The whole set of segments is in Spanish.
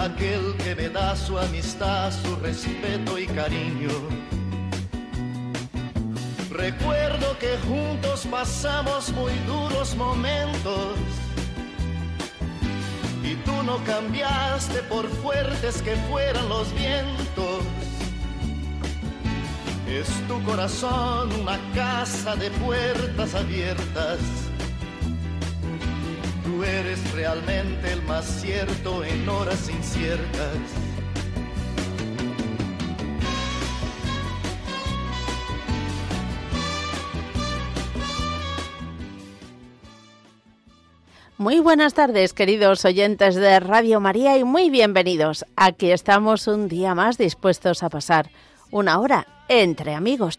aquel que me da su amistad, su respeto y cariño. Recuerdo que juntos pasamos muy duros momentos y tú no cambiaste por fuertes que fueran los vientos. Es tu corazón una casa de puertas abiertas. Eres realmente el más cierto en horas inciertas. Muy buenas tardes, queridos oyentes de Radio María, y muy bienvenidos. Aquí estamos un día más dispuestos a pasar una hora entre amigos.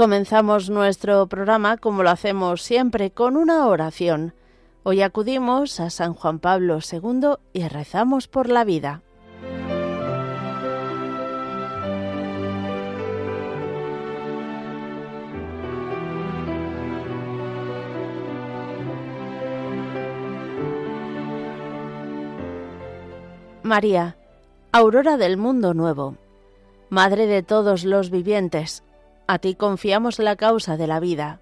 Comenzamos nuestro programa como lo hacemos siempre con una oración. Hoy acudimos a San Juan Pablo II y rezamos por la vida. María, aurora del mundo nuevo, Madre de todos los vivientes, a ti confiamos la causa de la vida.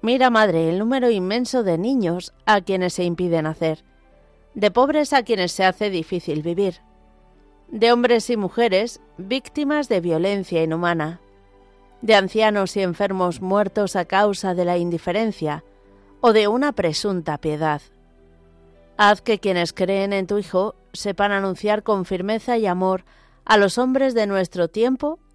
Mira, Madre, el número inmenso de niños a quienes se impide nacer, de pobres a quienes se hace difícil vivir, de hombres y mujeres víctimas de violencia inhumana, de ancianos y enfermos muertos a causa de la indiferencia o de una presunta piedad. Haz que quienes creen en tu Hijo sepan anunciar con firmeza y amor a los hombres de nuestro tiempo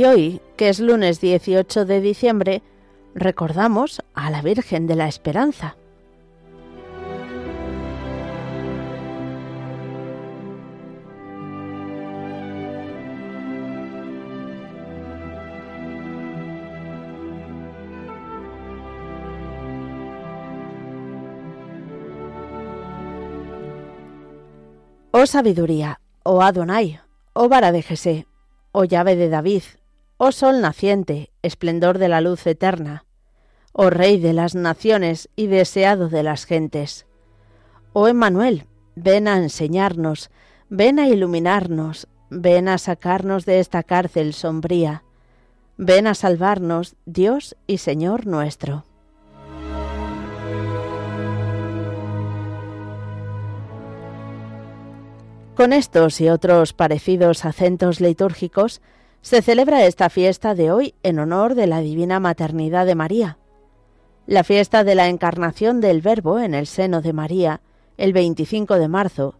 Y hoy, que es lunes 18 de diciembre, recordamos a la Virgen de la Esperanza. Oh sabiduría, oh Adonai, oh vara de Jesé, oh llave de David, oh sol naciente, esplendor de la luz eterna, oh rey de las naciones y deseado de las gentes. Oh Emmanuel, ven a enseñarnos, ven a iluminarnos, ven a sacarnos de esta cárcel sombría, ven a salvarnos, Dios y Señor nuestro. Con estos y otros parecidos acentos litúrgicos, se celebra esta fiesta de hoy en honor de la Divina Maternidad de María. La fiesta de la encarnación del Verbo en el seno de María, el 25 de marzo,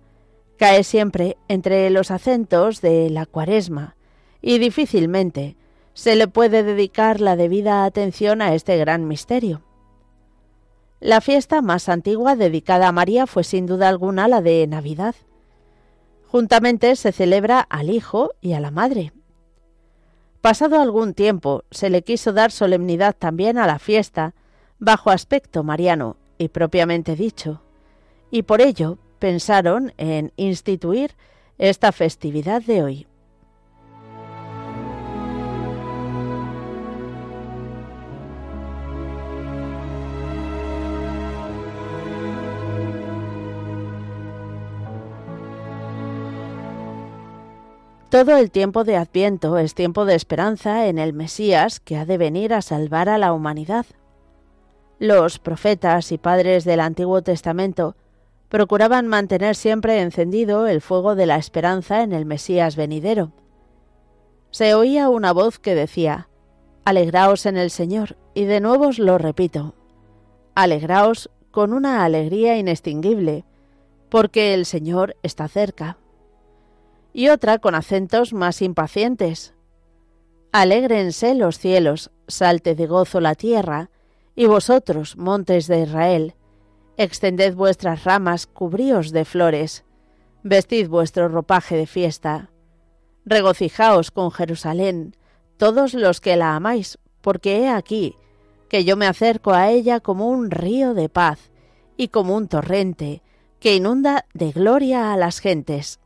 cae siempre entre los acentos de la cuaresma y difícilmente se le puede dedicar la debida atención a este gran misterio. La fiesta más antigua dedicada a María fue sin duda alguna la de Navidad, Juntamente se celebra al Hijo y a la Madre. Pasado algún tiempo se le quiso dar solemnidad también a la fiesta, bajo aspecto mariano y propiamente dicho, y por ello pensaron en instituir esta festividad de hoy. Todo el tiempo de Adviento es tiempo de esperanza en el Mesías que ha de venir a salvar a la humanidad. Los profetas y padres del Antiguo Testamento procuraban mantener siempre encendido el fuego de la esperanza en el Mesías venidero. Se oía una voz que decía, Alegraos en el Señor, y de nuevo os lo repito, alegraos con una alegría inextinguible, porque el Señor está cerca y otra con acentos más impacientes. Alégrense los cielos, salte de gozo la tierra, y vosotros, montes de Israel, extended vuestras ramas, cubríos de flores, vestid vuestro ropaje de fiesta. Regocijaos con Jerusalén, todos los que la amáis, porque he aquí que yo me acerco a ella como un río de paz y como un torrente que inunda de gloria a las gentes.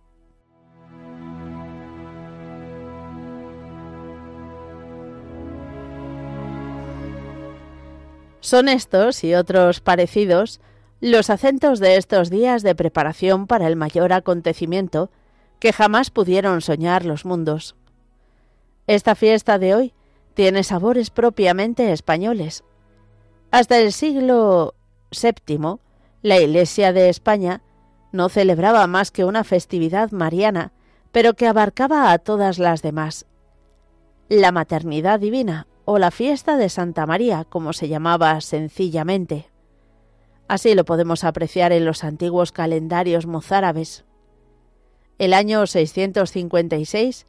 Son estos y otros parecidos los acentos de estos días de preparación para el mayor acontecimiento que jamás pudieron soñar los mundos. Esta fiesta de hoy tiene sabores propiamente españoles. Hasta el siglo VII, la Iglesia de España no celebraba más que una festividad mariana, pero que abarcaba a todas las demás. La maternidad divina o la fiesta de Santa María, como se llamaba sencillamente. Así lo podemos apreciar en los antiguos calendarios mozárabes. El año 656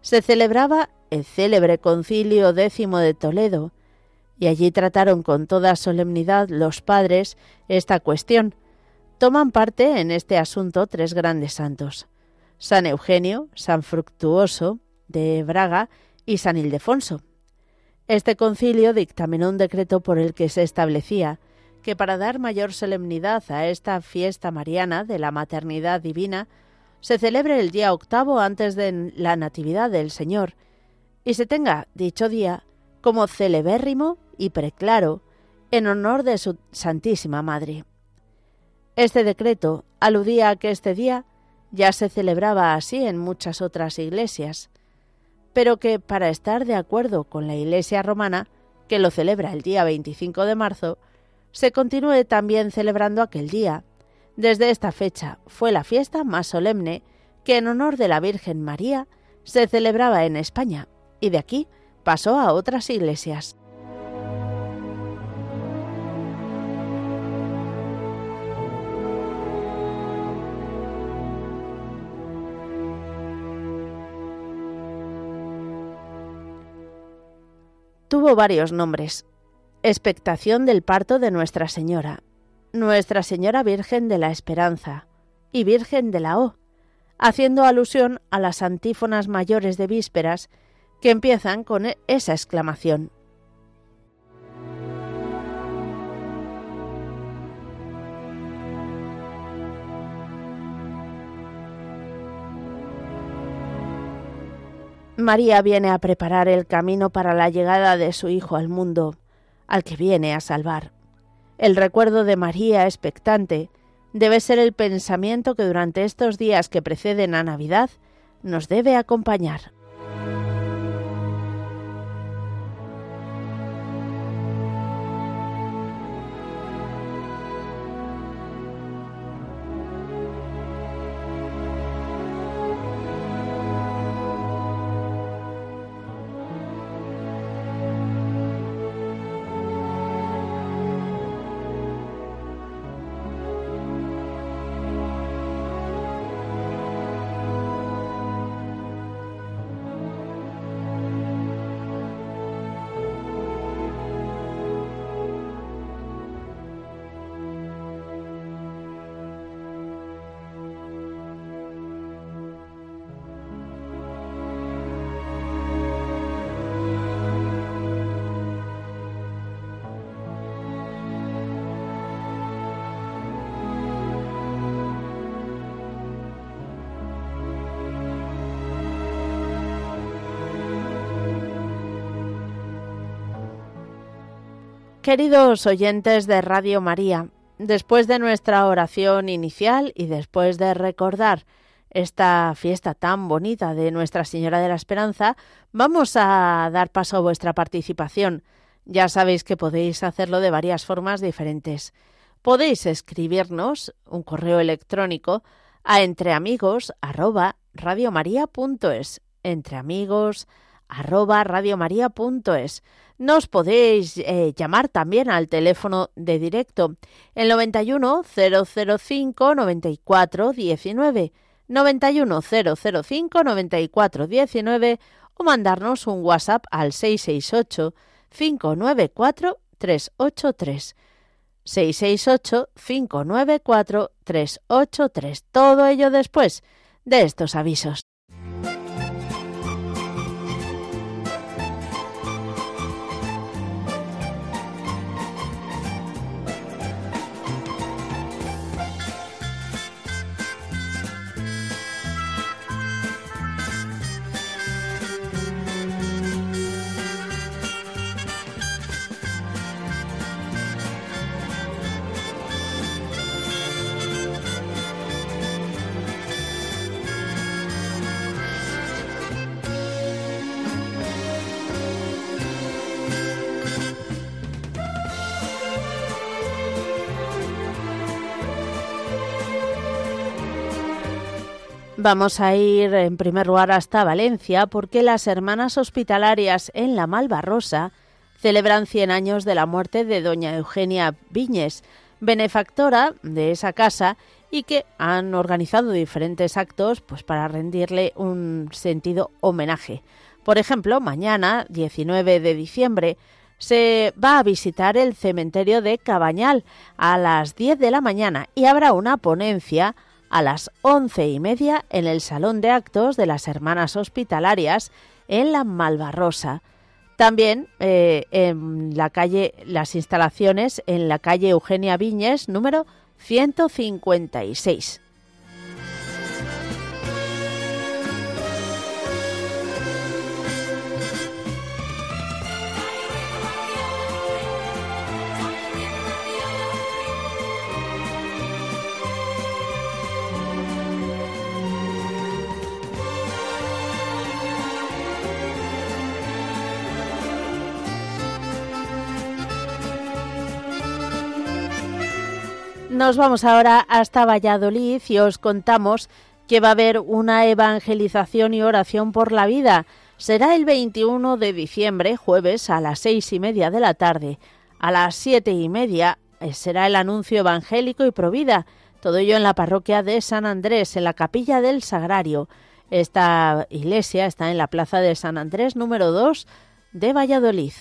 se celebraba el célebre concilio décimo de Toledo, y allí trataron con toda solemnidad los padres esta cuestión. Toman parte en este asunto tres grandes santos, San Eugenio, San Fructuoso de Braga y San Ildefonso. Este concilio dictaminó un decreto por el que se establecía que para dar mayor solemnidad a esta fiesta mariana de la maternidad divina, se celebre el día octavo antes de la Natividad del Señor, y se tenga dicho día como celebérrimo y preclaro en honor de su Santísima Madre. Este decreto aludía a que este día ya se celebraba así en muchas otras iglesias, pero que para estar de acuerdo con la Iglesia romana, que lo celebra el día 25 de marzo, se continúe también celebrando aquel día. Desde esta fecha fue la fiesta más solemne que en honor de la Virgen María se celebraba en España y de aquí pasó a otras iglesias. Tuvo varios nombres. Expectación del parto de Nuestra Señora, Nuestra Señora Virgen de la Esperanza y Virgen de la O, haciendo alusión a las antífonas mayores de vísperas que empiezan con esa exclamación. María viene a preparar el camino para la llegada de su Hijo al mundo, al que viene a salvar. El recuerdo de María expectante debe ser el pensamiento que durante estos días que preceden a Navidad nos debe acompañar. Queridos oyentes de Radio María, después de nuestra oración inicial y después de recordar esta fiesta tan bonita de Nuestra Señora de la Esperanza, vamos a dar paso a vuestra participación. Ya sabéis que podéis hacerlo de varias formas diferentes. Podéis escribirnos un correo electrónico a entreamigos@radiomaria.es, entreamigos arroba radiomaria.es. Nos podéis eh, llamar también al teléfono de directo el 91 005 94 19 91 005 94 19 o mandarnos un WhatsApp al 668 594 383 668 594 383. Todo ello después de estos avisos. Vamos a ir en primer lugar hasta Valencia porque las hermanas hospitalarias en la Malvarrosa celebran 100 años de la muerte de doña Eugenia Viñes, benefactora de esa casa y que han organizado diferentes actos pues para rendirle un sentido homenaje. Por ejemplo, mañana, 19 de diciembre, se va a visitar el cementerio de Cabañal a las 10 de la mañana y habrá una ponencia a las once y media en el Salón de Actos de las Hermanas Hospitalarias en la Malvarrosa. También eh, en la calle, las instalaciones en la calle Eugenia Viñes, número 156. Nos vamos ahora hasta Valladolid y os contamos que va a haber una evangelización y oración por la vida. Será el 21 de diciembre, jueves, a las seis y media de la tarde. A las siete y media eh, será el anuncio evangélico y provida. Todo ello en la parroquia de San Andrés, en la capilla del Sagrario. Esta iglesia está en la plaza de San Andrés número 2 de Valladolid.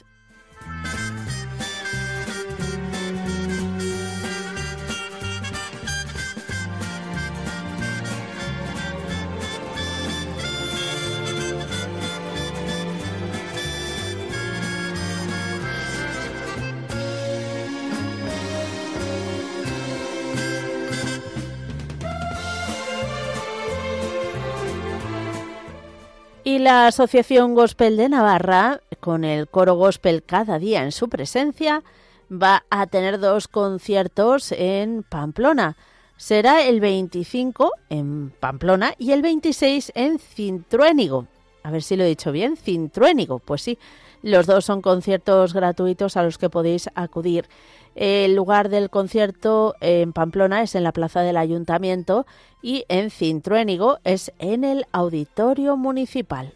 Y la Asociación Gospel de Navarra, con el coro gospel cada día en su presencia, va a tener dos conciertos en Pamplona. Será el 25 en Pamplona y el 26 en Cintruénigo. A ver si lo he dicho bien, Cintruénigo. Pues sí, los dos son conciertos gratuitos a los que podéis acudir. El lugar del concierto en Pamplona es en la plaza del ayuntamiento y en Cintruénigo es en el auditorio municipal.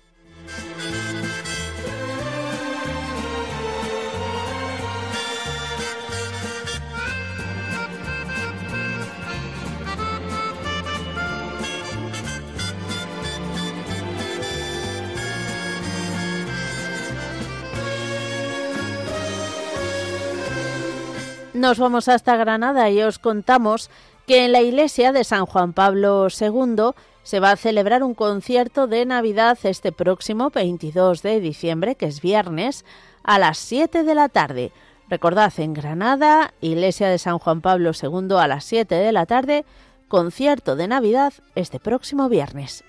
Nos vamos hasta Granada y os contamos que en la iglesia de San Juan Pablo II se va a celebrar un concierto de Navidad este próximo 22 de diciembre, que es viernes, a las 7 de la tarde. Recordad, en Granada, iglesia de San Juan Pablo II a las 7 de la tarde, concierto de Navidad este próximo viernes.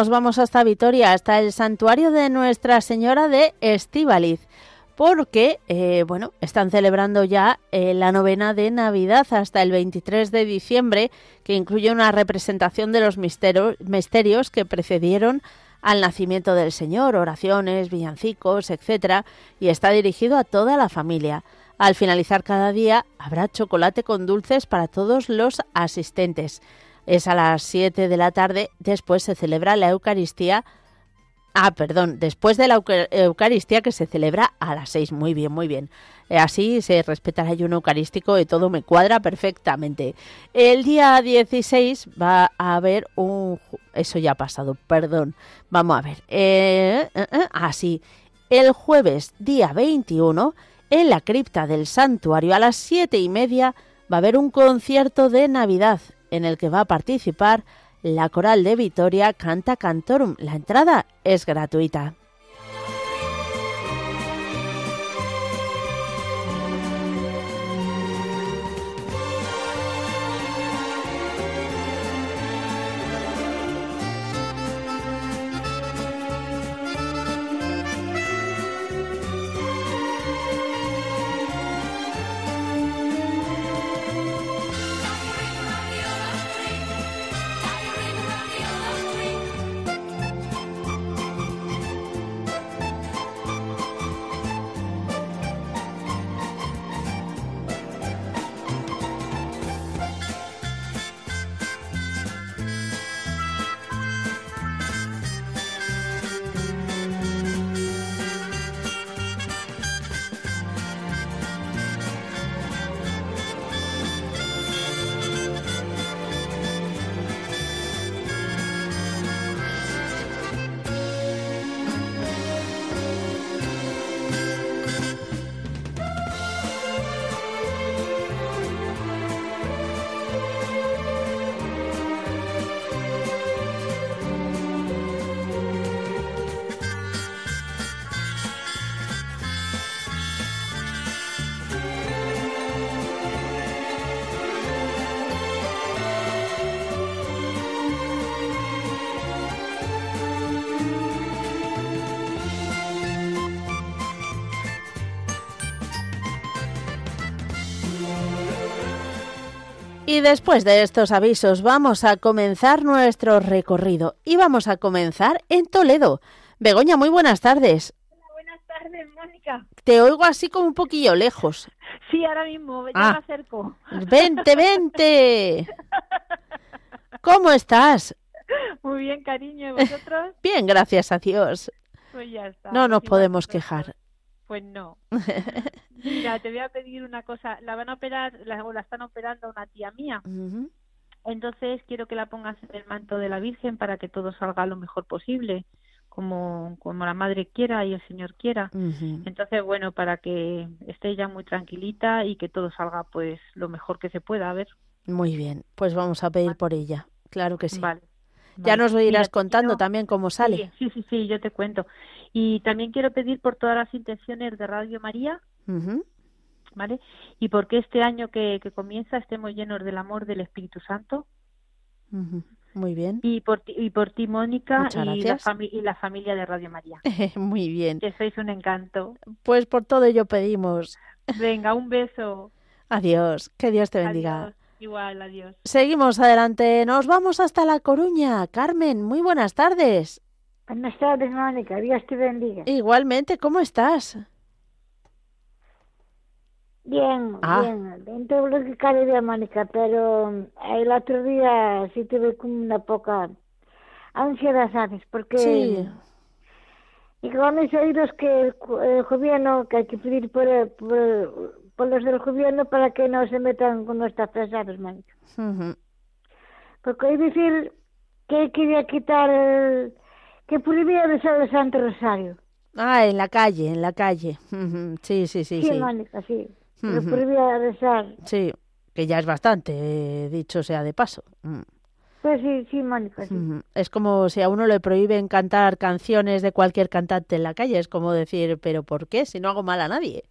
Nos vamos hasta Vitoria, hasta el santuario de Nuestra Señora de Estíbaliz, porque, eh, bueno, están celebrando ya eh, la novena de Navidad hasta el 23 de diciembre, que incluye una representación de los misterios que precedieron al nacimiento del Señor, oraciones, villancicos, etcétera, y está dirigido a toda la familia. Al finalizar cada día habrá chocolate con dulces para todos los asistentes es a las 7 de la tarde. Después se celebra la Eucaristía. Ah, perdón, después de la Eucaristía que se celebra a las 6. Muy bien, muy bien. Eh, así se respeta el ayuno eucarístico y todo me cuadra perfectamente. El día 16 va a haber un... Eso ya ha pasado, perdón. Vamos a ver. Eh, eh, así. El jueves, día 21, en la cripta del santuario a las siete y media va a haber un concierto de Navidad en el que va a participar la coral de Vitoria Canta Cantorum. La entrada es gratuita. Y después de estos avisos vamos a comenzar nuestro recorrido y vamos a comenzar en Toledo. Begoña, muy buenas tardes. Hola, buenas tardes, Mónica. Te oigo así como un poquillo lejos. Sí, ahora mismo, ya Ah. me acerco. Vente, vente. ¿Cómo estás? Muy bien, cariño, ¿y vosotros? Bien, gracias a Dios. Pues ya está. No nos podemos quejar. Pues no. Mira, te voy a pedir una cosa. La van a operar, la, o la están operando una tía mía. Entonces quiero que la pongas en el manto de la Virgen para que todo salga lo mejor posible, como, como la madre quiera y el Señor quiera. Entonces, bueno, para que esté ya muy tranquilita y que todo salga pues lo mejor que se pueda, a ver. Muy bien, pues vamos a pedir por ella. Claro que sí. Vale. Ya nos lo irás Mira, contando quiero- también cómo sale. Sí, sí, sí, yo te cuento. Y también quiero pedir por todas las intenciones de Radio María. ¿vale? Y porque este año que, que comienza estemos llenos del amor del Espíritu Santo. Muy bien. Y por ti, y por ti Mónica, y la, y familia de Radio María. Muy bien. Que sois un encanto. Pues por todo ello pedimos. Venga, un beso. Adiós. Que Dios te bendiga. Adiós. Igual, adiós. Seguimos adelante. Nos vamos hasta La Coruña. Carmen, muy buenas tardes. Buenas tardes, Mónica. Dios te bendiga. Igualmente, ¿cómo estás? Bien, Ah. bien. Dentro de lo que cabe bien, Mónica, pero eh, el otro día sí tuve como una poca ansiedad, ¿sabes? Porque... Sí. Y con mis oídos que el, el gobierno, que hay que pedir por, por, el- por los del gobierno para que no se metan con nuestras frases, Mónica. Ujú. Porque hay decir que quería quitar el... que prohibía besar el Santo Rosario. Ah, en la calle, en la calle. Ujú. Sí, sí, sí, Sí, sí. Mónica, sí. Lo Ujú. prohibía besar. Sí, que ya es bastante, eh, dicho sea de paso. Mm. Pues sí, sí, Mónica, sí. Es como si a uno le prohíben cantar canciones de cualquier cantante en la calle. Es como decir, ¿pero por qué? Si no hago mal a nadie.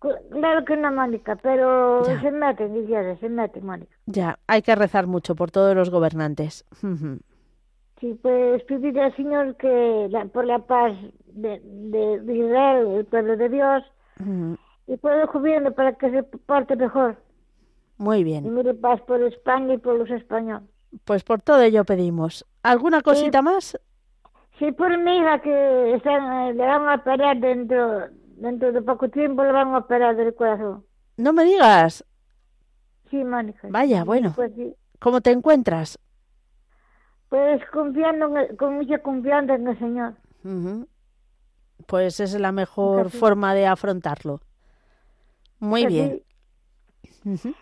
Claro que no, Mónica, pero Ya. se meten, dijeras, se meten, Mónica. Ya, hay que rezar mucho por todos los gobernantes. Sí, pues pedir al Señor que la- por la paz de, de, de Israel, el pueblo de Dios, y por el gobierno para que se porte mejor. Muy Y bien, mire paz por España y por los españoles. pues por todo ello pedimos. ¿Alguna cosita más? Sí, por mi hija que están, eh, le van a operar dentro, dentro de poco tiempo, le van a operar del corazón. No me digas. Sí, Mónica. Vaya, bueno. Pues sí. ¿Cómo te encuentras? Pues confiando en el- con mucha confianza en el Señor. Ujú. Pues esa es la mejor forma de afrontarlo. Muy Pues bien. sí.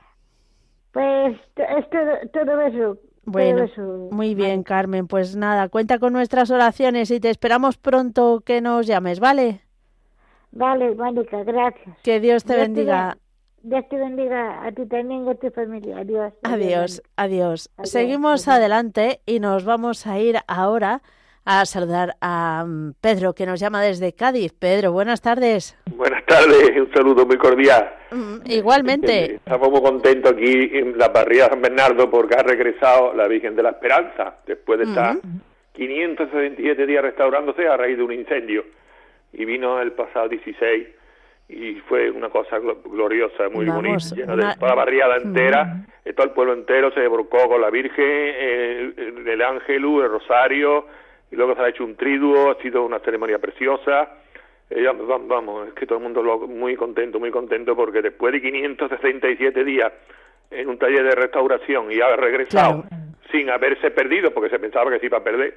Pues es todo, todo eso. todo Bueno, eso, muy bien, Carmen. Pues nada, cuenta con nuestras oraciones y te esperamos pronto que nos llames, ¿vale? Vale, Mónica, gracias. Que Dios te Dios bendiga. ben- Dios te bendiga a ti también y a tu familia. Adiós. Adiós, adiós. Adiós, Seguimos adiós. adelante y nos vamos a ir ahora a saludar a mm, Pedro, que nos llama desde Cádiz. Pedro, buenas tardes. Buenas tardes, un saludo muy cordial. Mm, Igualmente. Estamos muy contentos aquí en la parrilla de San Bernardo porque ha regresado la Virgen de la Esperanza después de estar 567 días restaurándose a raíz de un incendio. Y vino el pasado 16 y fue una cosa glo- gloriosa, muy Vamos, bonita, llena una- de toda la barriada entera, eh, todo el pueblo entero se volcó con la Virgen, el, el, el ángelus, el rosario, y luego se ha hecho un triduo, ha sido una ceremonia preciosa. Eh, vamos, es que todo el mundo lo, muy contento, muy contento, porque después de 567 días en un taller de restauración y ha regresado Claro. sin haberse perdido, porque se pensaba que se iba a perder,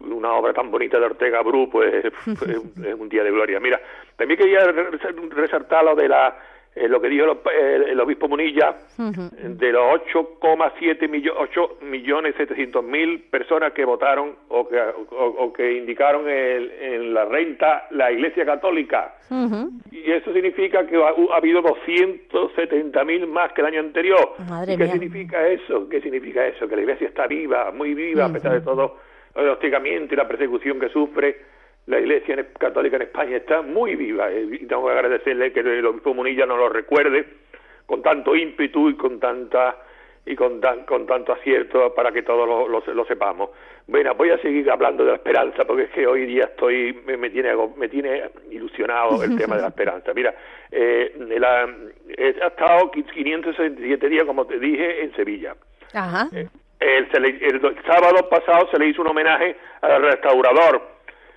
una obra tan bonita de Ortega Bru, pues un- es un día de gloria. Mira, también quería re- resaltar lo de la eh, lo que dijo el, el- el obispo Munilla, Ujú. de los 8,7 millones, 8 millones 700 mil personas que votaron o que, o, o que indicaron el- en la renta la Iglesia Católica. Y eso significa que ha, ha habido 270 mil más que el año anterior. Madre ¿Y qué mía. significa eso? ¿Qué significa eso? Que la Iglesia está viva, muy viva, a pesar de todo el hostigamiento y la persecución que sufre. La Iglesia católica en España está muy viva eh, y tengo que agradecerle que el obispo Munilla nos lo recuerde con tanto ímpetu y con tanta y con, con tanto acierto para que todos lo, lo, sepamos. Bueno, voy a seguir hablando de la esperanza porque es que hoy día estoy me, me tiene me tiene ilusionado el tema de la esperanza. Mira, eh, la, he estado 567 días, como te dije, en Sevilla. Ajá. Eh, el, sábado pasado se le hizo un homenaje al restaurador.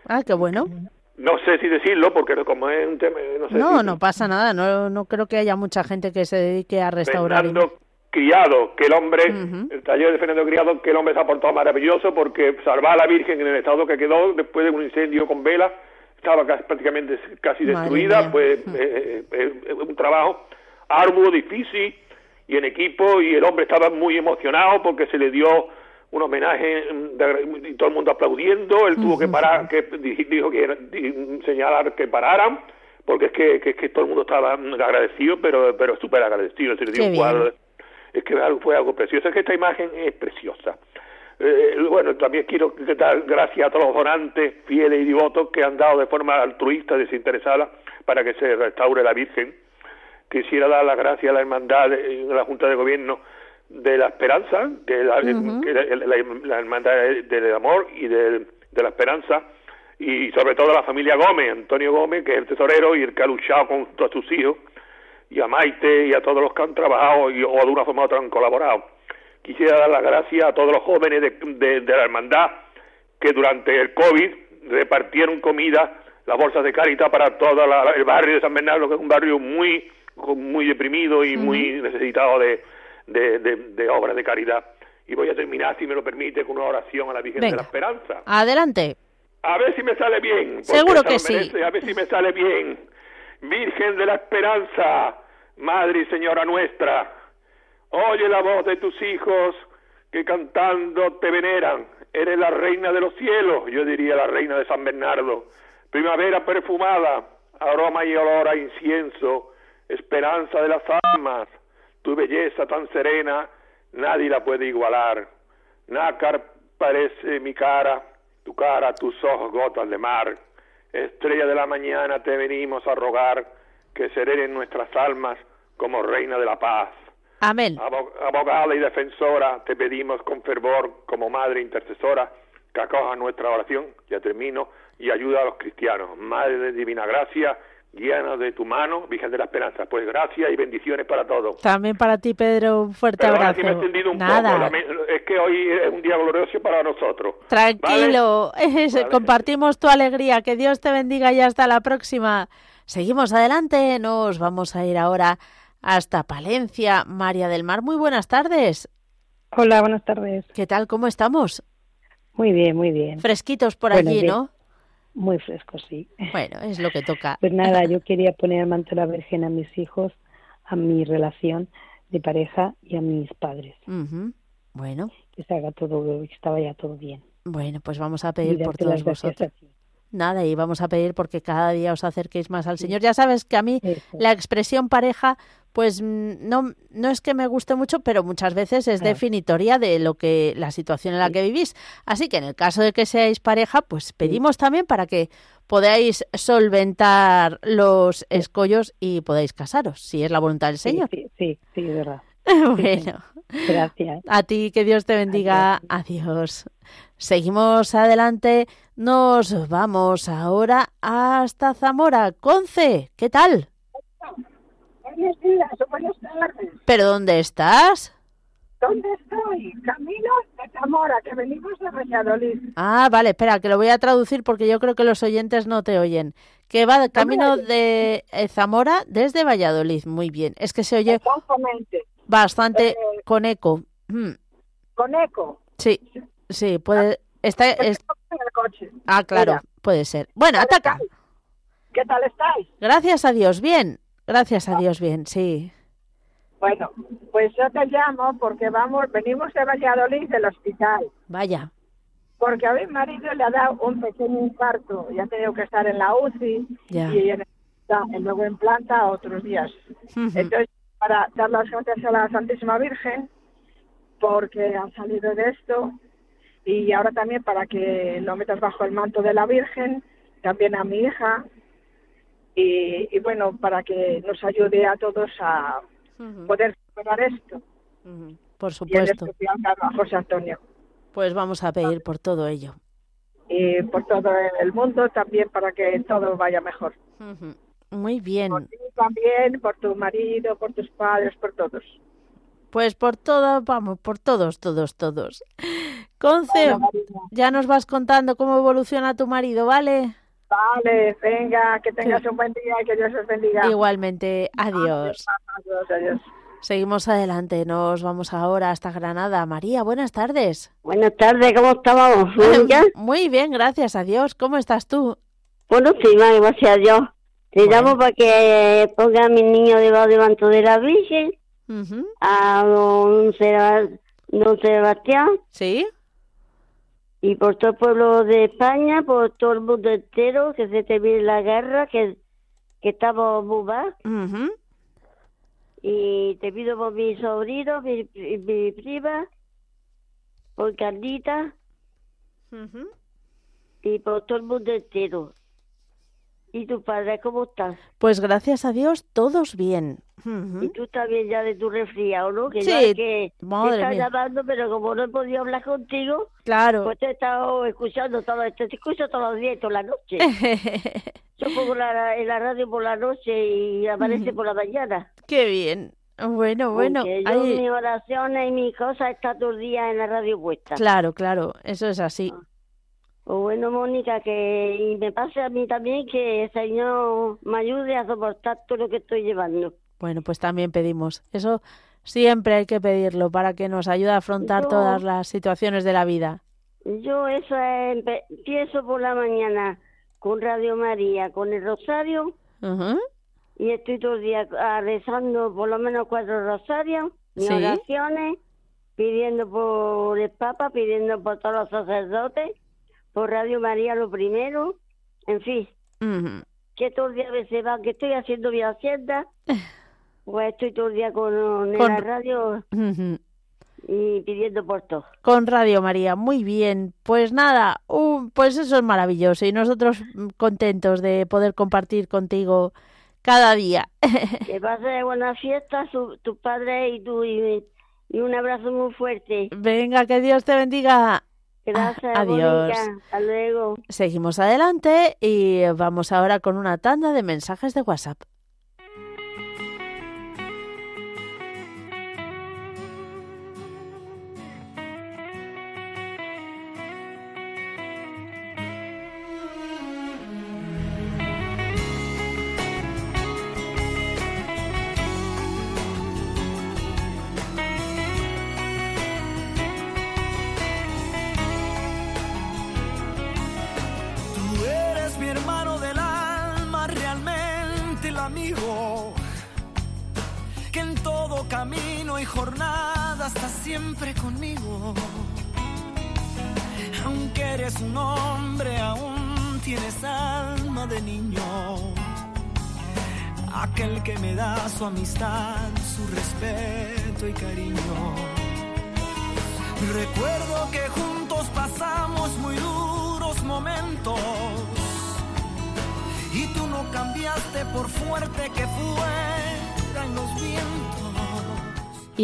Ah, qué bueno. No sé si decirlo porque como es un tema... No, sé no, no pasa nada. No, no creo que haya mucha gente que se dedique a restaurar. Fernando Criado, que el hombre, el taller de Fernando Criado, que el hombre se ha portado maravilloso porque salvar a la Virgen en el estado que quedó después de un incendio con vela, estaba casi, prácticamente casi destruida, pues eh, eh, eh, un trabajo arduo, difícil y en equipo y el hombre estaba muy emocionado porque se le dio un homenaje y todo el mundo aplaudiendo, él tuvo que parar, que dijo que señalar que pararan porque es que, que, que todo el mundo estaba agradecido, pero pero súper agradecido, se le dio un cuadro es que fue algo precioso, es que esta imagen es preciosa. Eh, bueno, también quiero dar gracias a todos los donantes fieles y devotos que han dado de forma altruista, desinteresada, para que se restaure la Virgen. Quisiera dar las gracias a la hermandad en la Junta de Gobierno de la Esperanza, de la, la, hermandad del amor y de, la esperanza, y sobre todo a la familia Gómez, Antonio Gómez, que es el tesorero y el que ha luchado con todos sus hijos y a Maite y a todos los que han trabajado y, o de una forma u otra han colaborado. Quisiera dar las gracias a todos los jóvenes de, la hermandad que durante el COVID repartieron comida, las bolsas de caridad para todo el barrio de San Bernardo, que es un barrio muy, muy deprimido y muy necesitado de, de, obras de caridad. Y voy a terminar, si me lo permite, con una oración a la Virgen de la Esperanza. Adelante. A ver si me sale bien. Seguro que sí. A ver si me sale bien. Virgen de la Esperanza, Madre y Señora nuestra, oye la voz de tus hijos que cantando te veneran. Eres la reina de los cielos, yo diría la reina de San Bernardo. Primavera perfumada, aroma y olor a incienso, esperanza de las almas. Tu belleza tan serena, nadie la puede igualar. Nácar parece mi cara, tu cara, tus ojos gotas de mar. Estrella de la mañana, te venimos a rogar que serenen nuestras almas como reina de la paz. Amén. Abogada y defensora, te pedimos con fervor, como madre intercesora, que acoja nuestra oración, ya termino, y ayuda a los cristianos. Madre de divina gracia, guíanos de tu mano, Virgen de la Esperanza. Pues gracias y bendiciones para todos. También para ti, Pedro, un fuerte abrazo. me he entendido un Nada. Poco. Es que hoy es un día glorioso para nosotros. Tranquilo, compartimos tu alegría. Que Dios te bendiga y hasta la próxima. Seguimos adelante, nos vamos a ir ahora hasta Palencia. María del Mar, muy buenas tardes. Hola, buenas tardes. ¿Qué tal? ¿Cómo estamos? Muy bien, muy bien. Fresquitos por allí, ¿no? Muy fresco, sí. Bueno, es lo que toca. Pues nada, yo quería poner el manto de la Virgen a mis hijos, a mi relación de pareja y a mis padres. Bueno. Que se haga todo, que estaba ya todo bien. Bueno, pues vamos a pedir por todos vosotros. Nada, y vamos a pedir porque cada día os acerquéis más al Señor. Ya sabes que a mí la expresión pareja pues mm, no, no es que me guste mucho, pero muchas veces es definitoria de lo que la situación en la que vivís. Así que en el caso de que seáis pareja, pues pedimos también para que podáis solventar los escollos y podáis casaros, si es la voluntad del Señor. Sí, sí, sí, es verdad. bueno. Gracias. A ti, que Dios te bendiga. Adiós. Seguimos adelante. Nos vamos ahora hasta Zamora. Conce, ¿qué tal? Buenos días buenas tardes. ¿Pero dónde estás? ¿Dónde estoy? Camino de Zamora, que venimos de Valladolid. Ah, vale, espera, que lo voy a traducir porque yo creo que los oyentes no te oyen. Que va de camino de eh, Zamora desde Valladolid. Muy bien. Es que se oye bastante eh, con eco. Mm. ¿Con eco? Sí, sí, puede... Está, Ah, claro, puede ser. Bueno, ataca. ¿Qué tal estáis? Gracias a Dios, bien. Gracias a Dios, bien, sí. Bueno, pues yo te llamo porque vamos, venimos de Valladolid del hospital. Vaya. Porque a mi marido le ha dado un pequeño infarto y ha tenido que estar en la UCI y en, luego en planta otros días. Entonces, para dar las gracias a la Santísima Virgen porque han salido de esto y ahora también para que lo metas bajo el manto de la Virgen, también a mi hija y, bueno, para que nos ayude a todos a poder superar esto. Por supuesto. Y en especial a José Antonio. Pues vamos a pedir por todo ello. Y por todo el mundo también para que todo vaya mejor. Muy bien. Por ti también, por tu marido, por tus padres, por todos. Pues por todo, vamos, por todos, todos, todos. Conce, ya nos vas contando cómo evoluciona tu marido, ¿vale? Vale, venga, que tengas un buen día y que Dios os bendiga. Igualmente, adiós. Adiós, adiós. Seguimos adelante, nos vamos ahora hasta Granada. María, buenas tardes. Buenas tardes, ¿cómo estamos? Muy bien, gracias a Dios. ¿Cómo estás tú? Bueno, sí, gracias a Dios. Te llamo para que ponga a mi niño debajo del manto de la Virgen, a don, Sebastián. Sí. Y por todo el pueblo de España, por todo el mundo entero, que se termine la guerra, que, que estamos muy mal. Y te pido por mi sobrino, mi, mi prima, por Carlita, y por todo el mundo entero. ¿Y tu padre cómo estás? Pues gracias a Dios, todos bien. Y tú estás bien ya de tu resfriado, ¿no? Que sí, que madre te mía. llamando, pero como no he podido hablar contigo, Claro. pues te he estado escuchando todo esto. Te escucho todos los días y toda la noche. Yo pongo la, en la radio por la noche y aparece por la mañana. Qué bien. Bueno, bueno. Porque yo mis oraciones y mis cosas están todo el día en la radio puesta. Claro, claro, eso es así. Pues bueno, Mónica, que y me pase a mí también que el Señor me ayude a soportar todo lo que estoy llevando. Bueno, pues también pedimos. Eso siempre hay que pedirlo para que nos ayude a afrontar Yo- todas las situaciones de la vida. Yo eso es, empiezo por la mañana con Radio María, con el Rosario, y estoy todo el día ah, rezando por lo menos cuatro rosarios, mis Sí. oraciones, pidiendo por el Papa, pidiendo por todos los sacerdotes, por Radio María lo primero, en fin, Ujú. que todo el día a veces va, que estoy haciendo mi hacienda, pues estoy todo el día con, la radio y pidiendo por todo. Con Radio María, muy bien. Pues nada, uh, pues eso es maravilloso y nosotros mm, contentos de poder compartir contigo cada día. Que pases buenas fiestas, tus padres y tú, y, y un abrazo muy fuerte. Venga, que Dios te bendiga. Gracias, Ah, adiós. Hasta luego. Seguimos adelante y vamos ahora con una tanda de mensajes de WhatsApp.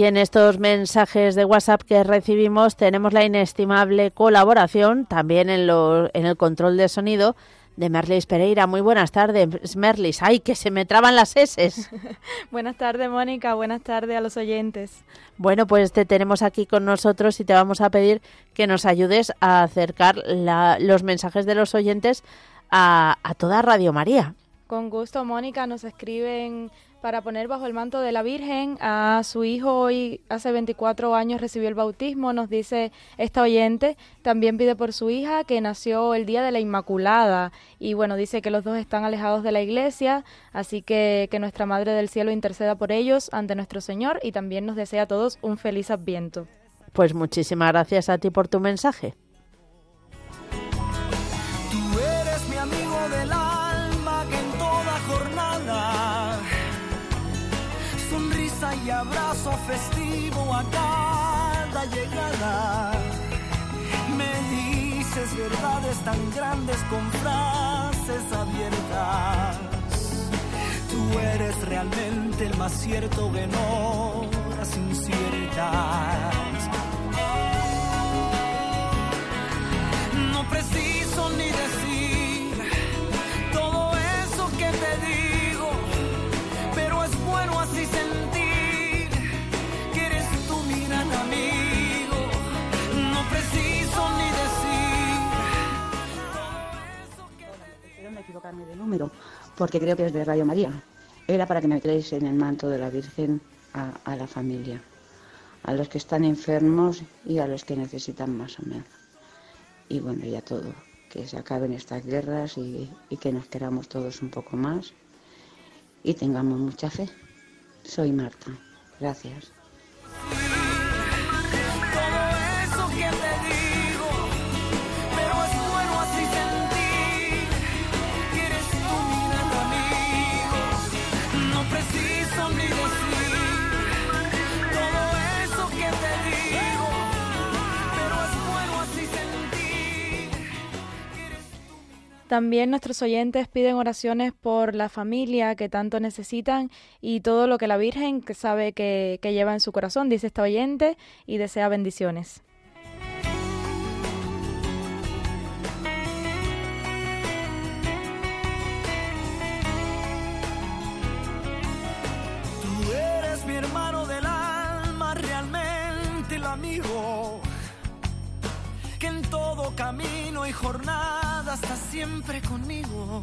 Y en estos mensajes de WhatsApp que recibimos tenemos la inestimable colaboración también en, lo- en el control de sonido de Merlis Pereira. Muy buenas tardes, Merlis. ¡Ay, que se me traban las S! Buenas tardes, Mónica. Buenas tardes a los oyentes. Bueno, pues te tenemos aquí con nosotros y te vamos a pedir que nos ayudes a acercar la- los mensajes de los oyentes a, a toda Radio María. Con gusto, Mónica. Nos escriben para poner bajo el manto de la Virgen a su hijo hoy hace 24 años recibió el bautismo, nos dice esta oyente, también pide por su hija que nació el día de la Inmaculada y bueno, dice que los dos están alejados de la iglesia, así que que nuestra Madre del Cielo interceda por ellos ante nuestro Señor y también nos desea a todos un feliz adviento. Pues muchísimas gracias a ti por tu mensaje. Abrazo festivo a cada llegada. Me dices verdades tan grandes con frases abiertas. Tú eres realmente el más cierto que no has inciertas. No preciso ni decir todo eso que te digo, pero es bueno así sentir equivocarme de número, porque creo que es de Radio María. Era para que me creéis en el manto de la Virgen a, la familia, a los que están enfermos y a los que necesitan más o menos. Y bueno, ya todo, que se acaben estas guerras y que nos queramos todos un poco más y tengamos mucha fe. Soy Marta. Gracias. También nuestros oyentes piden oraciones por la familia que tanto necesitan y todo lo que la Virgen sabe que, que lleva en su corazón, dice esta oyente, y desea bendiciones. Camino y jornada estás siempre conmigo.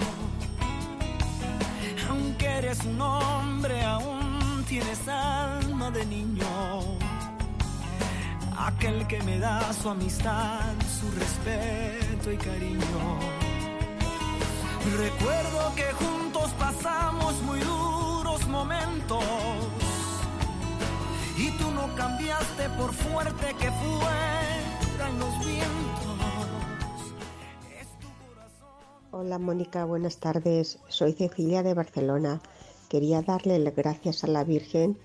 Aunque eres un hombre, aún tienes alma de niño. Aquel que me da su amistad, su respeto y cariño. Recuerdo que juntos pasamos muy duros momentos. Y tú no cambiaste por fuerte que fue Hola Mónica, buenas tardes. Soy Cecilia de Barcelona. Quería darle las gracias a la Virgen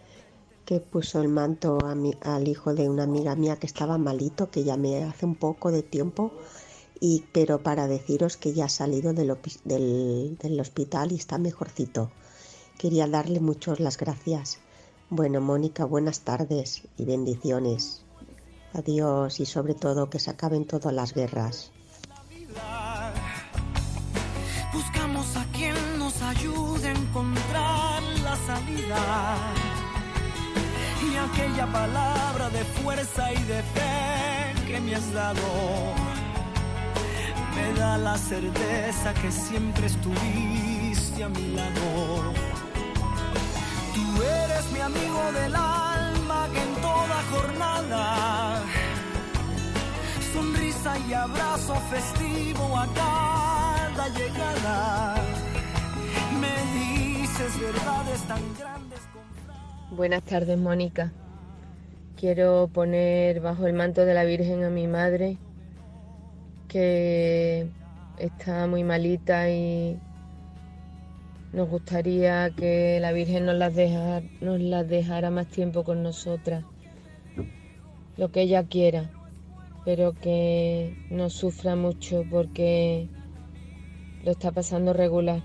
que puso el manto a mi, al hijo de una amiga mía que estaba malito, que llamé hace un poco de tiempo, y, pero para deciros que ya ha salido del, del hospital y está mejorcito. Quería darle muchas las gracias. Bueno, Mónica, buenas tardes y bendiciones. Adiós y sobre todo que se acaben todas las guerras. Buscamos a quien nos ayude a encontrar la salida. Y aquella palabra de fuerza y de fe que me has dado me da la certeza que siempre estuviste a mi lado. Tú eres mi amigo del alma que en toda jornada sonrisa y abrazo festivo a Buenas tardes, Mónica. Quiero poner bajo el manto de la Virgen a mi madre, que está muy malita y nos gustaría que la Virgen nos las, nos las dejara más tiempo con nosotras, lo que ella quiera, pero que no sufra mucho porque lo está pasando regular.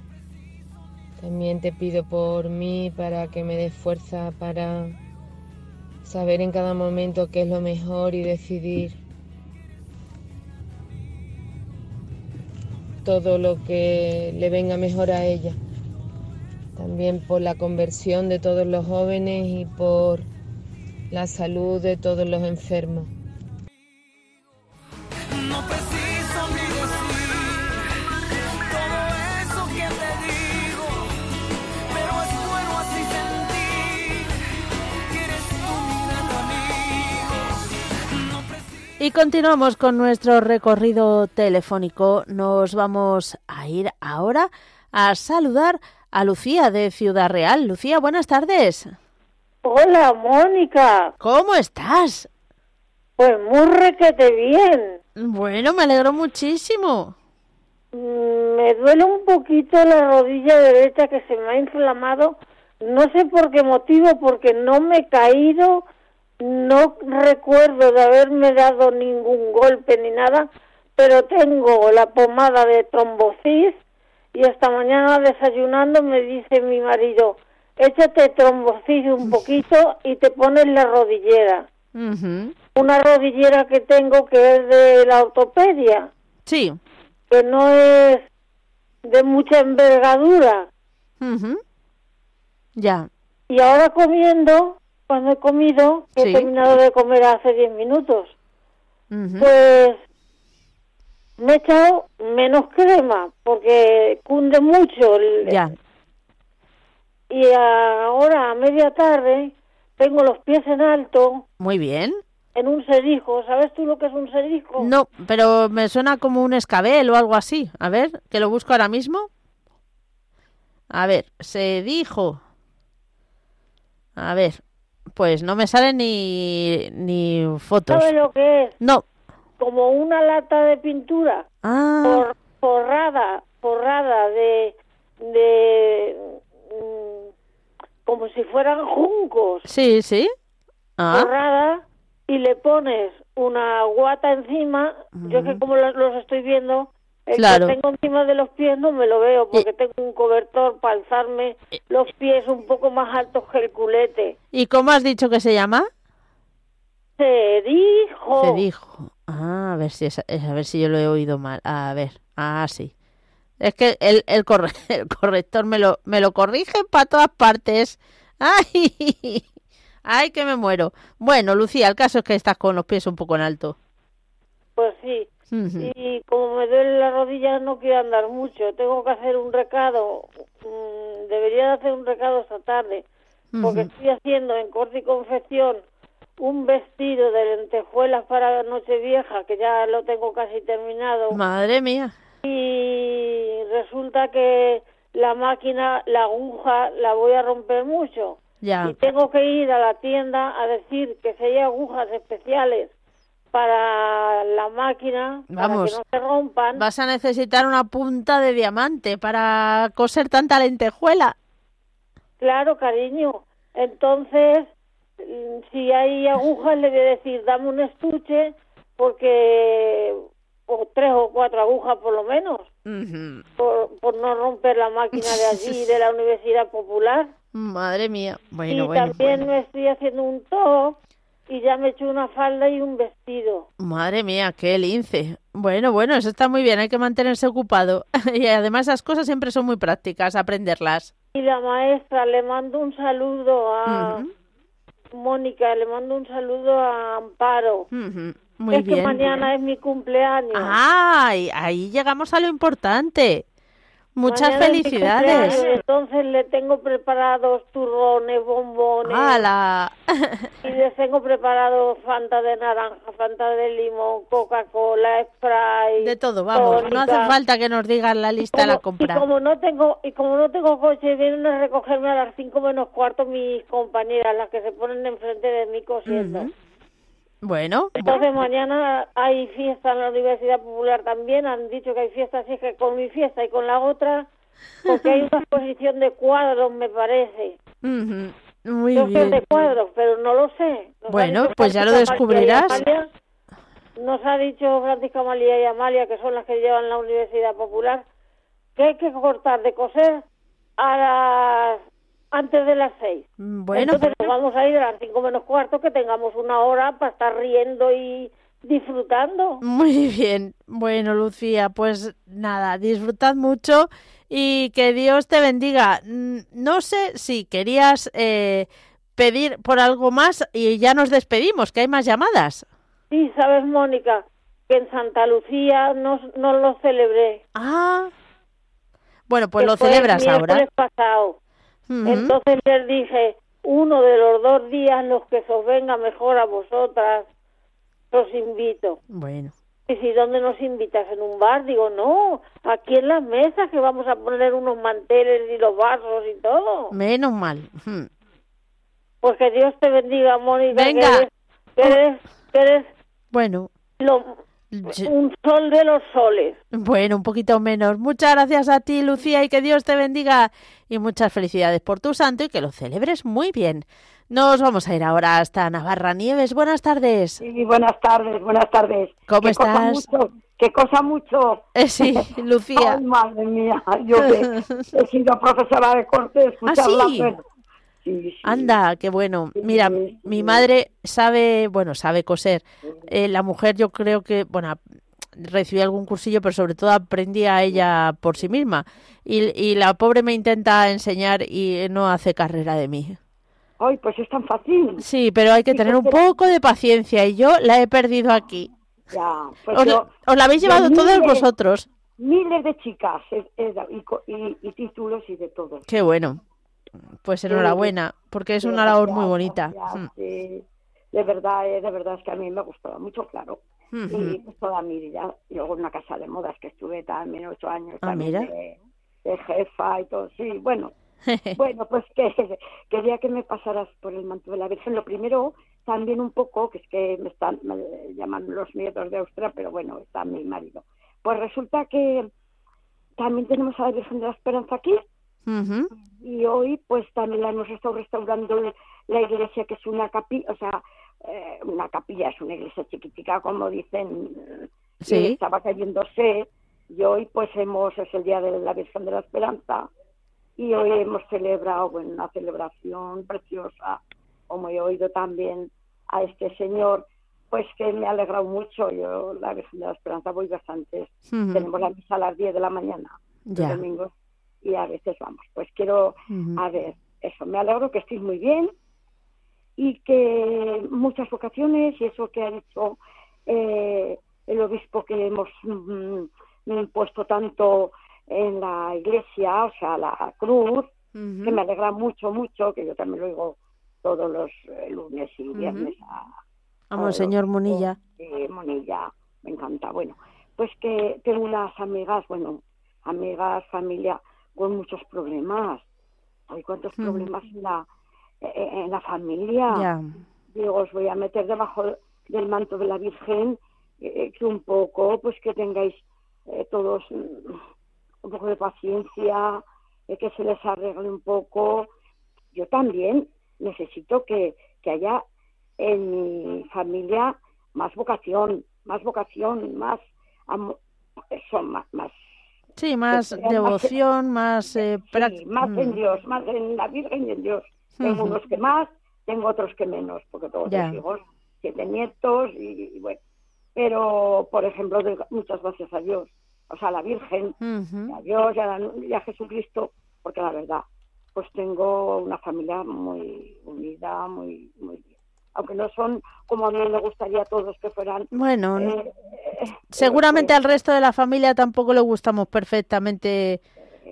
También te pido por mí para que me des fuerza para saber en cada momento qué es lo mejor y decidir todo lo que le venga mejor a ella también por la conversión de todos los jóvenes y por la salud de todos los enfermos. Y continuamos con nuestro recorrido telefónico. Nos vamos a ir ahora a saludar a Lucía de Ciudad Real. Lucía, buenas tardes. Hola, Mónica. ¿Cómo estás? Pues muy requete bien. Bueno, me alegro muchísimo. Mm, me duele un poquito la rodilla derecha que se me ha inflamado. No sé por qué motivo, porque no me he caído, no recuerdo de haberme dado ningún golpe ni nada, pero tengo la pomada de trombosis y esta mañana desayunando me dice mi marido, échate trombocillo un poquito y te pones la rodillera. Una rodillera que tengo que es de la ortopedia. Sí. Que no es de mucha envergadura. Ya. Y ahora comiendo, cuando he comido, que he terminado de comer hace 10 minutos, pues me he echado menos crema porque cunde mucho. ya. Y ahora a media tarde tengo los pies en alto. Muy bien. En un cerijo. ¿Sabes tú lo que es un cerijo? No, pero me suena como un escabel o algo así. A ver, que lo busco ahora mismo. A ver, se dijo. A ver, pues no me sale ni, ni fotos. ¿Sabes lo que es? No. Como una lata de pintura. Ah. forrada, forrada de, de mm, como si fueran juncos. Sí, sí. Ah. Forrada y le pones una guata encima. Yo que como los, los estoy viendo, el Claro. que tengo encima de los pies no me lo veo porque tengo un cobertor para alzarme los pies un poco más altos que el culete. ¿Y cómo has dicho que se llama? Se dijo. Se dijo. Ah, a ver si es- a ver si yo lo he oído mal. A ver. Ah, sí. Es que el, el, corre- el corrector me lo, me lo corrige para todas partes. ¡Ay! ¡Ay, que me muero! Bueno, Lucía, el caso es que estás con los pies un poco en alto. Pues sí. Y como me duele la rodilla no quiero andar mucho. Tengo que hacer un recado. Mm, debería de hacer un recado esta tarde. Porque estoy haciendo en corte y confección un vestido de lentejuelas para Nochevieja, que ya lo tengo casi terminado. Madre mía. Y resulta que la máquina, la aguja, la voy a romper mucho. Ya. Y tengo que ir a la tienda a decir que si hay agujas especiales para la máquina, Vamos. para que no se rompan. Vas a necesitar una punta de diamante para coser tanta lentejuela. Claro, cariño. Entonces, mm, si hay agujas, le voy a decir, dame un estuche, porque, o tres o cuatro agujas por lo menos, por, por no romper la máquina de allí, de la Universidad Popular. Madre mía. Bueno, y bueno. también me estoy haciendo un top y ya me he hecho una falda y un vestido. Madre mía, qué lince. Bueno, bueno, eso está muy bien, hay que mantenerse ocupado. y además esas cosas siempre son muy prácticas, aprenderlas. Y la maestra, le mando un saludo a Mónica, le mando un saludo a Amparo. Ujú, Muy es bien. que mañana es mi cumpleaños. ¡Ay! Ahí llegamos a lo importante. Muchas Mañana felicidades. Entonces le tengo preparados turrones, bombones. ¡Hala! Y les tengo preparado Fanta de naranja, Fanta de limón, Coca-Cola, Sprite. De todo, vamos. No hace falta que nos digas la lista de la Y compra. como no tengo y como no tengo coche, vienen a recogerme a las cinco menos cuarto mis compañeras, las que se ponen enfrente de mí cosiendo. Bueno, Entonces mañana hay fiesta en la Universidad Popular también, han dicho que hay fiesta, así que con mi fiesta y con la otra, porque hay una exposición de cuadros, me parece. ujú, muy Yo sé de bien. cuadros, pero no lo sé. Nos Bueno, pues ya lo descubrirás. Amalia, Nos ha dicho Francisca María y Amalia, que son las que llevan la Universidad Popular, que hay que cortar de coser a las antes de las seis. Bueno, Entonces nos vamos a ir a las cinco menos cuarto, que tengamos una hora para estar riendo y disfrutando. muy bien. Bueno, Lucía, pues nada, disfrutad mucho y que Dios te bendiga. No sé si querías eh, pedir por algo más y ya nos despedimos, que hay más llamadas. Sí, sabes, Mónica, que en Santa Lucía no, no lo celebré. Ah. Bueno, pues que lo celebras ahora. pasado. Ujú. Entonces les dije, uno de los dos días, los que os venga mejor a vosotras, os invito. Bueno. Y si, ¿dónde nos invitas? ¿En un bar? Digo, no, aquí en las mesas que vamos a poner unos manteles y los vasos y todo. Menos mal. Ujú. Pues que Dios te bendiga, Mónica. Venga. Que eres, que eres, que eres Bueno, lo- un sol de los soles. bueno, un poquito menos. Muchas gracias a ti, Lucía, y que Dios te bendiga. Y muchas felicidades por tu santo y que lo celebres muy bien. Nos vamos a ir ahora hasta Navarra Nieves. Buenas tardes. Sí, buenas tardes, buenas tardes. ¿Cómo ¿Qué cosa estás? mucho? ¿Qué cosa mucho? Eh, sí, Lucía. Ay, madre mía, yo que he sido profesora de corte, escucharla, ¿Ah, sí? pero- Anda, qué bueno. Mira, mi madre sabe, bueno, sabe coser. Eh, la mujer yo creo que, bueno, recibí algún cursillo, pero sobre todo aprendí a ella por sí misma. Y, y la pobre me intenta enseñar y no hace carrera de mí. Ay, pues es tan fácil. Sí, pero hay que tener un poco de paciencia y yo la he perdido aquí. Ya, pues os, yo- os la habéis llevado todos miles- vosotros. Miles de chicas y, y- y títulos y de todo. Qué bueno. Pues enhorabuena, porque es una labor muy bonita. Gracias, Mm. sí. De verdad, eh, de verdad es que a mí me gustaba mucho, claro. Y pues, toda mi vida. Luego en una casa de modas que estuve también ocho años Ah, también mira. de, de jefa y todo. Sí, bueno. bueno, pues que quería que me pasaras por el manto de la Virgen. Lo primero, también un poco, que es que me están me llaman los nietos de Austria, pero bueno, está mi marido. Pues resulta que también tenemos a la Virgen de la Esperanza aquí y hoy pues también la hemos estado restaurando la iglesia que es una capilla, o sea, eh, una capilla es una iglesia chiquitica como dicen, Sí. estaba cayéndose y hoy pues hemos, es el día de la Virgen de la Esperanza y hoy hemos celebrado bueno, una celebración preciosa, como he oído también a este señor, pues que me ha alegrado mucho, yo la Virgen de la Esperanza voy bastante, tenemos la misa a las 10 de la mañana, los domingos, y a veces vamos. Pues quiero, Ujú. a ver, eso, me alegro que estéis muy bien y que muchas vocaciones y eso que ha dicho eh, el obispo que hemos mm, mm, puesto tanto en la iglesia, o sea, la cruz, que me alegra mucho, mucho, que yo también lo digo todos los eh, lunes y viernes a, A Monseñor Munilla. eh, Monilla, me encanta. Bueno, pues que tengo unas amigas, bueno, amigas, familia, con muchos problemas. Hay cuántos problemas en la, eh, en la familia. Ya. Digo, os voy a meter debajo del manto de la Virgen, eh, que un poco, pues que tengáis eh, todos un poco de paciencia, eh, que se les arregle un poco. Yo también necesito que, que haya en mi familia más vocación, más vocación, más amo- eso, más, más, Sí, más sea más- devoción, más... eh, sí, más en Mm. Dios, más en la Virgen y en Dios. Tengo unos que más, tengo otros que menos, porque todos Ya. los hijos, siete nietos y, y bueno. Pero, por ejemplo, muchas gracias a Dios, o sea, a la Virgen, a Dios y a, la- y a Jesucristo, porque la verdad, pues tengo una familia muy unida, muy, muy bien. Aunque no son como a mí me gustaría a todos que fueran. Bueno, no- eh, seguramente al resto de la familia tampoco le gustamos perfectamente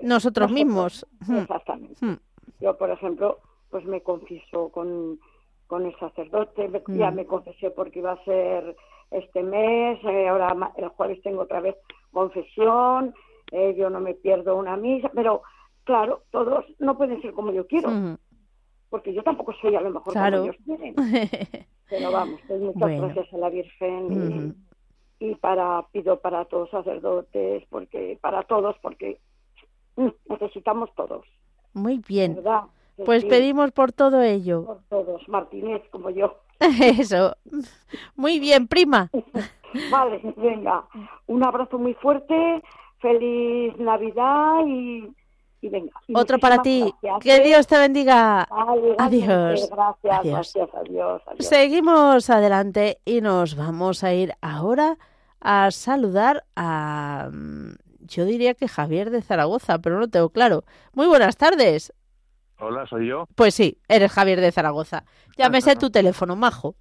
nosotros mismos. Exactamente. Mm. Yo, por ejemplo, pues me confieso con, con el sacerdote, me- ya Mm. me confesé porque iba a ser este mes, eh, ahora el jueves tengo otra vez confesión, eh, yo no me pierdo una misa, pero claro, todos no pueden ser como yo quiero, porque yo tampoco soy a lo mejor Claro. como ellos quieren. Pero vamos, doy muchas Bueno. gracias a la Virgen y- para pido para todos los sacerdotes, porque para todos, porque necesitamos todos, Muy bien. Pues sí, pedimos por todo ello. por todos, Martínez como yo. Eso. Muy bien, prima. Vale, venga, un abrazo muy fuerte, feliz Navidad y, y venga. y Otro para ti. gracias, Que ¿eh? Dios te bendiga. Vale, Adiós. Gracias, Adiós. gracias, adiós, adiós. Seguimos adelante y nos vamos a ir ahora a saludar a... mm, Yo diría que Javier de Zaragoza, pero no tengo claro. Muy buenas tardes. Hola, soy yo. Pues sí, eres Javier de Zaragoza. Ya me sé tu teléfono, majo.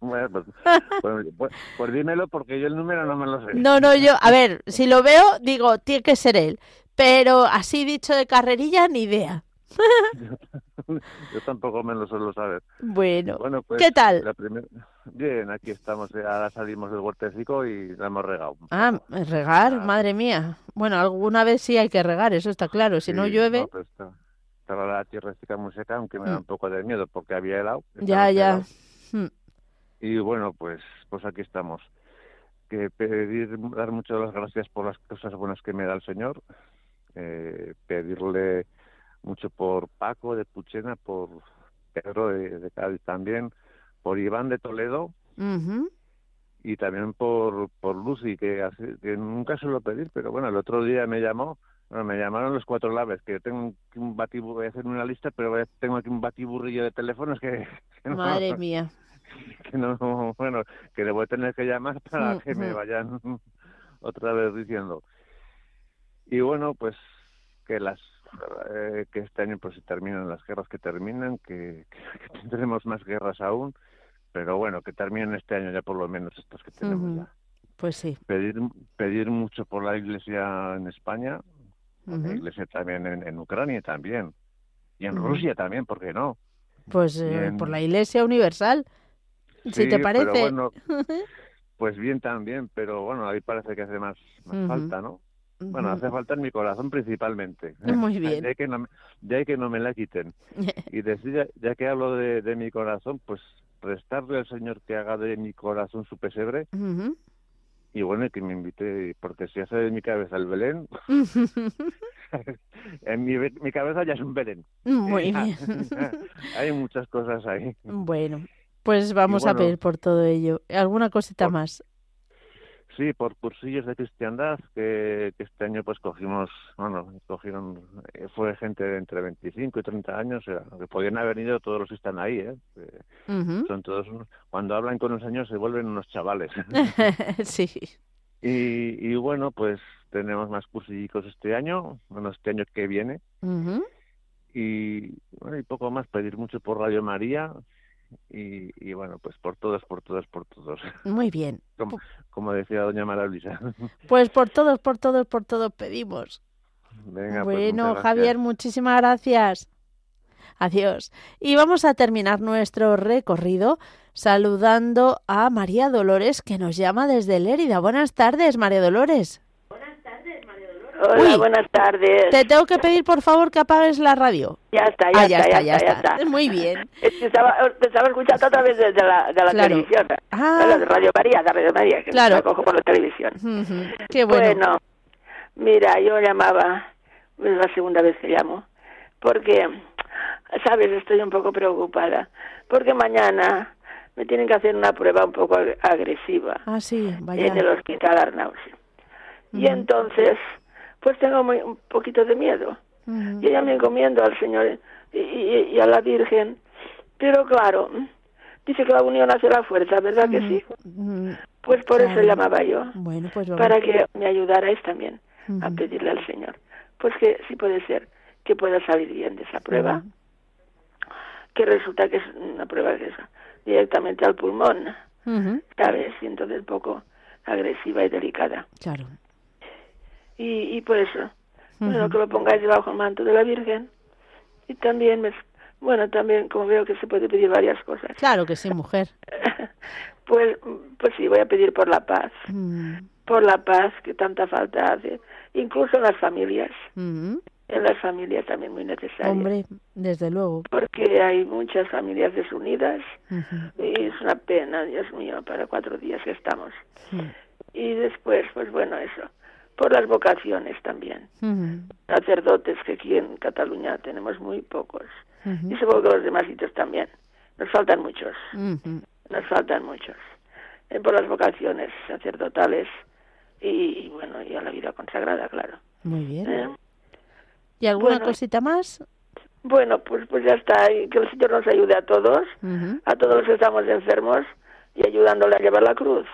Bueno, pues, pues- pues- pues dímelo porque yo el número no me lo sé. No, no, yo, a ver, si lo veo, digo, tiene que ser él. Pero así dicho de carrerilla, ni idea. Yo tampoco me lo suelo saber. Bueno, Bueno, ¿qué tal? la primer- Bien, aquí estamos. eh, Ahora salimos del huertecico y la hemos regado. Ah, regar, madre mía. Bueno, alguna vez sí hay que regar, eso está claro. Si no llueve, no, estaba la tierra muy seca, aunque me da Mm. un poco de miedo porque había helado. ya, ya. helado. Mm. Y bueno, pues, pues aquí estamos. Que pedir, dar muchas las gracias por las cosas buenas que me da el Señor. eh, pedirle mucho por Paco de Puchena, por Pedro de, de Cádiz también, por Iván de Toledo y también por, por Lucy, que, hace- que nunca suelo pedir, pero bueno, el otro día me llamó, Bueno, me llamaron los cuatro laves, que tengo un batiburrillo, voy a hacer una lista, pero tengo aquí un batiburrillo de teléfonos que... Madre mía. Que no, bueno, que debo tener que llamar para que me vayan otra vez diciendo. Y bueno, pues que las eh, que este año pues se terminan las guerras que terminan, que, que, tendremos más guerras aún, pero bueno, que terminen este año ya por lo menos estos que tenemos ya. Pues sí. Pedir, pedir mucho por la Iglesia en España, la Iglesia también en, Ucrania también, y en Rusia también, ¿por qué no? Pues eh, por la Iglesia Universal, si te parece. bueno, pues bien también, pero bueno, ahí parece que hace más, más falta, ¿no? Bueno, hace falta en mi corazón principalmente. Muy bien. Ya hay que no, hay que no me la quiten. y decir, ya, que hablo de, de, mi corazón, pues restarle al Señor que haga de mi corazón su pesebre. Y bueno, que me invite, porque si hace de mi cabeza el Belén, en mi, mi, cabeza ya es un Belén. Muy bien. hay muchas cosas ahí. Bueno, pues vamos a pedir por todo ello. ¿Alguna cosita más? Sí, por cursillos de cristiandad que, este año pues cogimos, bueno, cogieron, eh, fue gente de entre 25 y 30 años, que podían haber ido todos los que están ahí, ¿eh? Son todos, cuando hablan con los años se vuelven unos chavales. sí. Y, y bueno, pues tenemos más cursillos este año, bueno, este año que viene. Y bueno, y poco más, pedir mucho por Radio María, y, bueno, pues por todos, por todos, por todos. Muy bien. Como, decía doña Maravilla. Pues por todos, por todos, por todos pedimos. Venga, pues bueno, Javier, muchísimas gracias. Adiós. Y vamos a terminar nuestro recorrido saludando a María Dolores, que nos llama desde Lérida. Buenas tardes, María Dolores. Hola, buenas tardes. Te tengo que pedir, por favor, que apagues la radio. Ya está, ya, ah, está, ya, está, ya, está, Muy bien. estaba, te estaba escuchando otra vez desde la, de la televisión. Ah. De Radio María, de Radio María, que claro. la cojo por la televisión. Qué bueno. Bueno, mira, yo llamaba, es la segunda vez que llamo, porque, sabes, estoy un poco preocupada, porque mañana me tienen que hacer una prueba un poco agresiva. Ah, sí, vaya. En el hospital Arnaus. Y entonces pues tengo un poquito de miedo. Yo ya me encomiendo al Señor y, a la Virgen, pero claro, dice que la unión hace la fuerza, ¿verdad que sí? Pues por eso llamaba yo, bueno, pues para que me ayudarais también a pedirle al Señor. Pues que sí puede ser que pueda salir bien de esa prueba, que resulta que es una prueba que es directamente al pulmón, ¿sabes? Y entonces poco agresiva y delicada. Claro y, y por eso, bueno, que lo pongáis debajo del manto de la Virgen. Y también, me, bueno, también como veo que se puede pedir varias cosas. Claro que sí, mujer. pues, pues sí, voy a pedir por la paz. Mm. Por la paz que tanta falta hace, incluso en las familias. En las familias también muy necesaria. Hombre, desde luego. Porque hay muchas familias desunidas y es una pena, Dios mío, para cuatro días que estamos. Y después, pues bueno, eso por las vocaciones también. Sacerdotes que aquí en Cataluña tenemos muy pocos. Y supongo que los demás sitios también. Nos faltan muchos. Nos faltan muchos. Eh, por las vocaciones sacerdotales y, bueno, y a la vida consagrada, claro. Muy bien. ¿Eh? ¿Y alguna cosita más? Bueno, pues pues ya está. Y que el Señor nos ayude a todos, a todos los que estamos enfermos y ayudándole a llevar la cruz.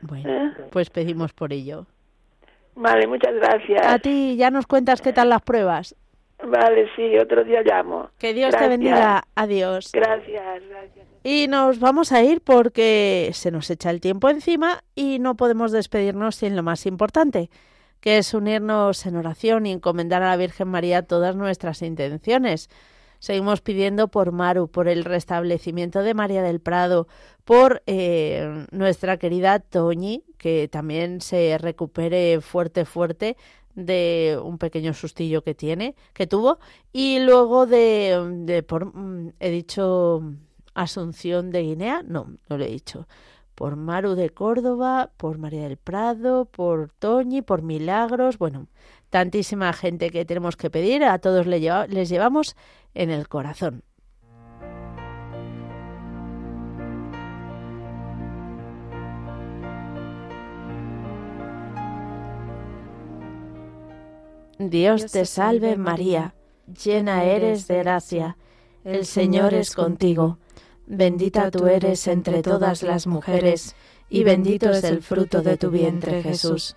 Bueno, ¿Eh? pues pedimos por ello. Vale, muchas gracias. A ti ya nos cuentas qué tal las pruebas. Vale, sí, otro día llamo. Que Dios te bendiga. Adiós. Gracias, gracias. Y nos vamos a ir porque se nos echa el tiempo encima y no podemos despedirnos sin lo más importante, que es unirnos en oración y encomendar a la Virgen María todas nuestras intenciones. Seguimos pidiendo por Maru, por el restablecimiento de María del Prado, por eh, nuestra querida Toñi, que también se recupere fuerte, fuerte de un pequeño sustillo que tiene, que tuvo, y luego de, de por, mm, he dicho Asunción de Guinea, no, no lo he dicho, por Maru de Córdoba, por María del Prado, por Toñi, por Milagros, bueno, tantísima gente que tenemos que pedir, a todos les llevamos en el corazón. Dios te salve María, llena eres de gracia, el Señor es contigo, bendita tú eres entre todas las mujeres, y bendito es el fruto de tu vientre Jesús.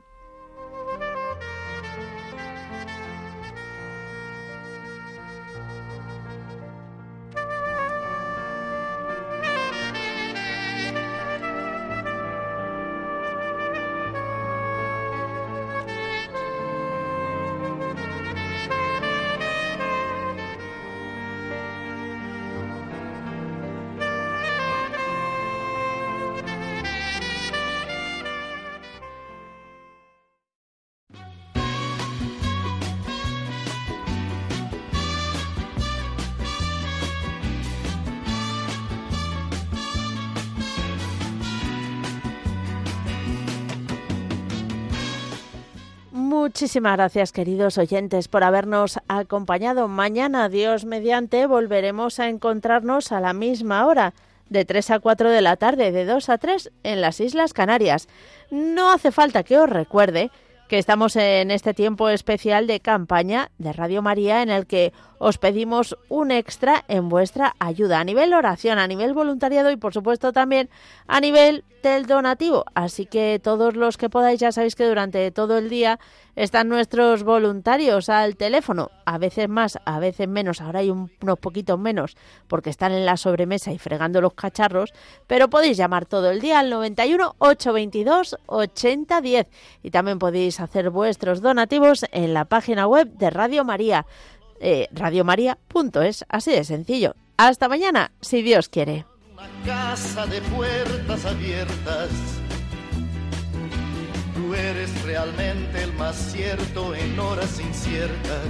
Muchísimas gracias, queridos oyentes, por habernos acompañado. Mañana, Dios mediante, volveremos a encontrarnos a la misma hora, de 3 a 4 de la tarde, de 2 a 3 en las Islas Canarias. No hace falta que os recuerde que estamos en este tiempo especial de campaña de Radio María en el que os pedimos un extra en vuestra ayuda a nivel oración, a nivel voluntariado y por supuesto también a nivel del donativo. Así que todos los que podáis ya sabéis que durante todo el día están nuestros voluntarios al teléfono, a veces más, a veces menos, ahora hay unos poquitos menos porque están en la sobremesa y fregando los cacharros, pero podéis llamar todo el día al 91 822 8010 y también podéis hacer vuestros donativos en la página web de Radio María eh, radiomaria.es. Así de sencillo. Hasta mañana, si Dios quiere. Una casa de puertas abiertas. Tú eres realmente el más cierto en horas inciertas